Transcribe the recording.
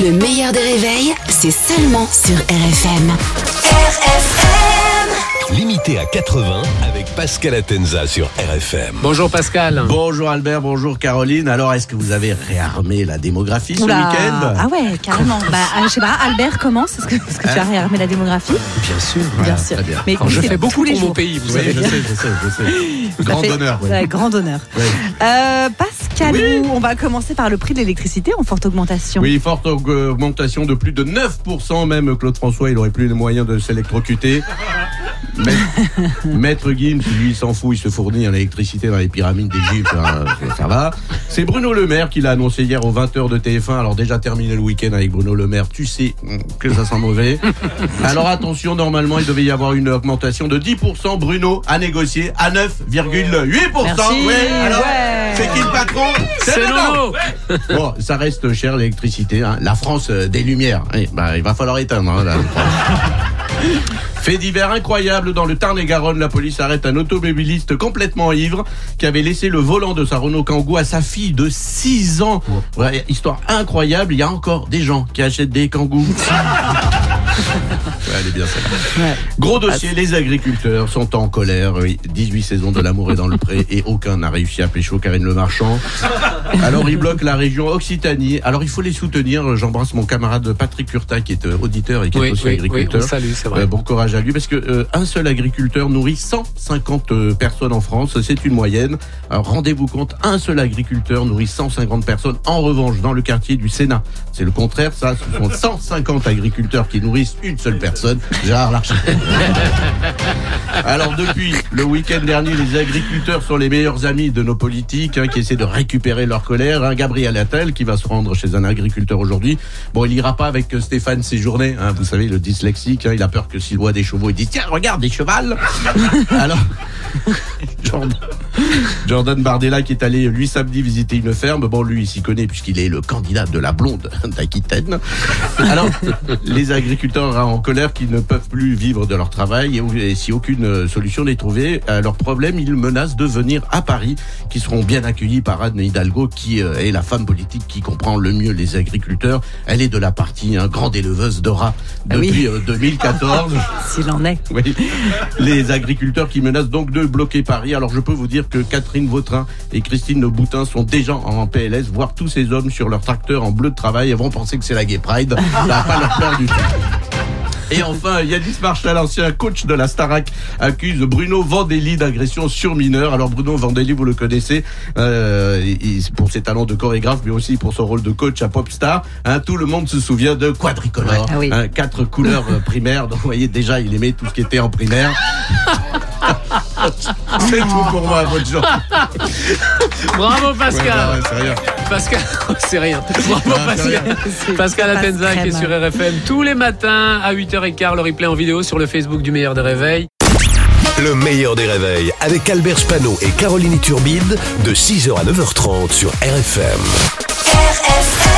Le meilleur des réveils, c'est seulement sur RFM. RFM Limité à 80 avec Pascal Atenza sur RFM. Bonjour Pascal. Bonjour Albert, bonjour Caroline. Alors, est-ce que vous avez réarmé la démographie ce Oula. week-end Ah ouais, carrément. bah, euh, je sais pas, Albert commence. Est-ce que, est-ce que tu as réarmé la démographie Bien sûr. Bien sûr. très bien. Mais Alors, je fais beaucoup pour mon jours. pays, vous Oui, savez je sais, je sais, je sais. Grand fait- honneur. ouais. Ouais, grand honneur. Ouais. Euh, Pascal, Oui. on va commencer par le prix de l'électricité en forte augmentation. Oui, forte augmentation de plus de 9%. Même Claude François, il aurait plus les moyens de s'électrocuter. Maître, Maître Gims, lui, il s'en fout, il se fournit en électricité dans les pyramides d'Égypte, hein, ça va. C'est Bruno Le Maire qui l'a annoncé hier aux 20h de TF1. Alors déjà terminé le week-end avec Bruno Le Maire, tu sais que ça sent mauvais. Alors attention, normalement, il devait y avoir une augmentation de 10%. Bruno a négocié à 9,8%. Merci. Ouais, alors, Ouais. c'est qui le patron? C'est Nono. Bon, ça reste cher l'électricité. hein. La France euh, des Lumières. Bah, il va falloir éteindre. hein, là. Fait divers incroyable dans le Tarn-et-Garonne, la police arrête un automobiliste complètement ivre qui avait laissé le volant de sa Renault Kangoo à sa fille de 6 ans. Ouais, histoire incroyable, il y a encore des gens qui achètent des Kangoo. Ouais, elle est bien celle-là. Ouais. Gros dossier, les agriculteurs sont en colère. Oui, 18 saisons de l'amour est dans le pré et aucun n'a réussi à pécho Karine Le Marchand. Alors ils bloquent la région Occitanie. Alors il faut les soutenir. J'embrasse mon camarade Patrick Curta qui est euh, auditeur et qui est aussi oui, oui, agriculteur. on salue, c'est vrai. Euh, bon courage à lui parce que euh, un seul agriculteur nourrit 150 euh, personnes en France, c'est une moyenne. Rendez-vous compte, un seul agriculteur nourrit 150 personnes. En revanche, dans le quartier du Sénat, c'est le contraire. Ça, ce sont 150 agriculteurs qui nourrissent une seule personne. Gérard Larcher. Alors depuis le week-end dernier, les agriculteurs sont les meilleurs amis de nos politiques hein, qui essaient de récupérer leur colère. hein. Gabriel Attal qui va se rendre chez un agriculteur aujourd'hui. Bon, il ira pas avec Stéphane Séjourné, hein, vous savez, le dyslexique. hein. il a peur que s'il voit des chevaux, il dit tiens, regarde des chevals. Alors. Jordan, Jordan Bardella qui est allé lui samedi visiter une ferme. Bon, lui, il s'y connaît puisqu'il est le candidat de la blonde d'Aquitaine. Alors, les agriculteurs en colère qui ne peuvent plus vivre de leur travail et, si aucune euh, solution n'est trouvée à leur problème, ils menacent de venir à Paris, qui seront bien accueillis par Anne Hidalgo, qui euh, est la femme politique qui comprend le mieux les agriculteurs. Elle est de la partie hein, grande éleveuse de rats Ah oui. depuis euh, 2014. S'il en est. Oui. Les agriculteurs qui menacent donc de bloquer Paris. Alors je peux vous dire que Catherine Vautrin et Christine Boutin sont déjà en PLS. Voir tous ces hommes sur leur tracteur en bleu de travail, ils vont penser que c'est la Gay Pride. Ça va pas leur plaire du tout. Et enfin, Yanis Marshall, ancien coach de la Starac, accuse Bruno Vandelli d'agression sur mineur. Alors Bruno Vandelli, vous le connaissez, euh, pour ses talents de chorégraphe, mais aussi pour son rôle de coach à Popstar. Hein, tout le monde se souvient de Quadricolore, Ah oui. Hein, quatre couleurs euh, primaires. Donc vous voyez déjà, il aimait tout ce qui était en primaire. C'est tout pour moi, bonne journée. Bravo Pascal. ouais, rien. Pascal, c'est rien. Bravo Non, Pascal. Pascal pas Atenza qui est sur. RFM tous les matins à 8h15. Le replay en vidéo sur le Facebook du meilleur des réveils. Le meilleur des réveils avec Albert Spano et Caroline Turbide de 6h à 9h30 sur RFM. RFM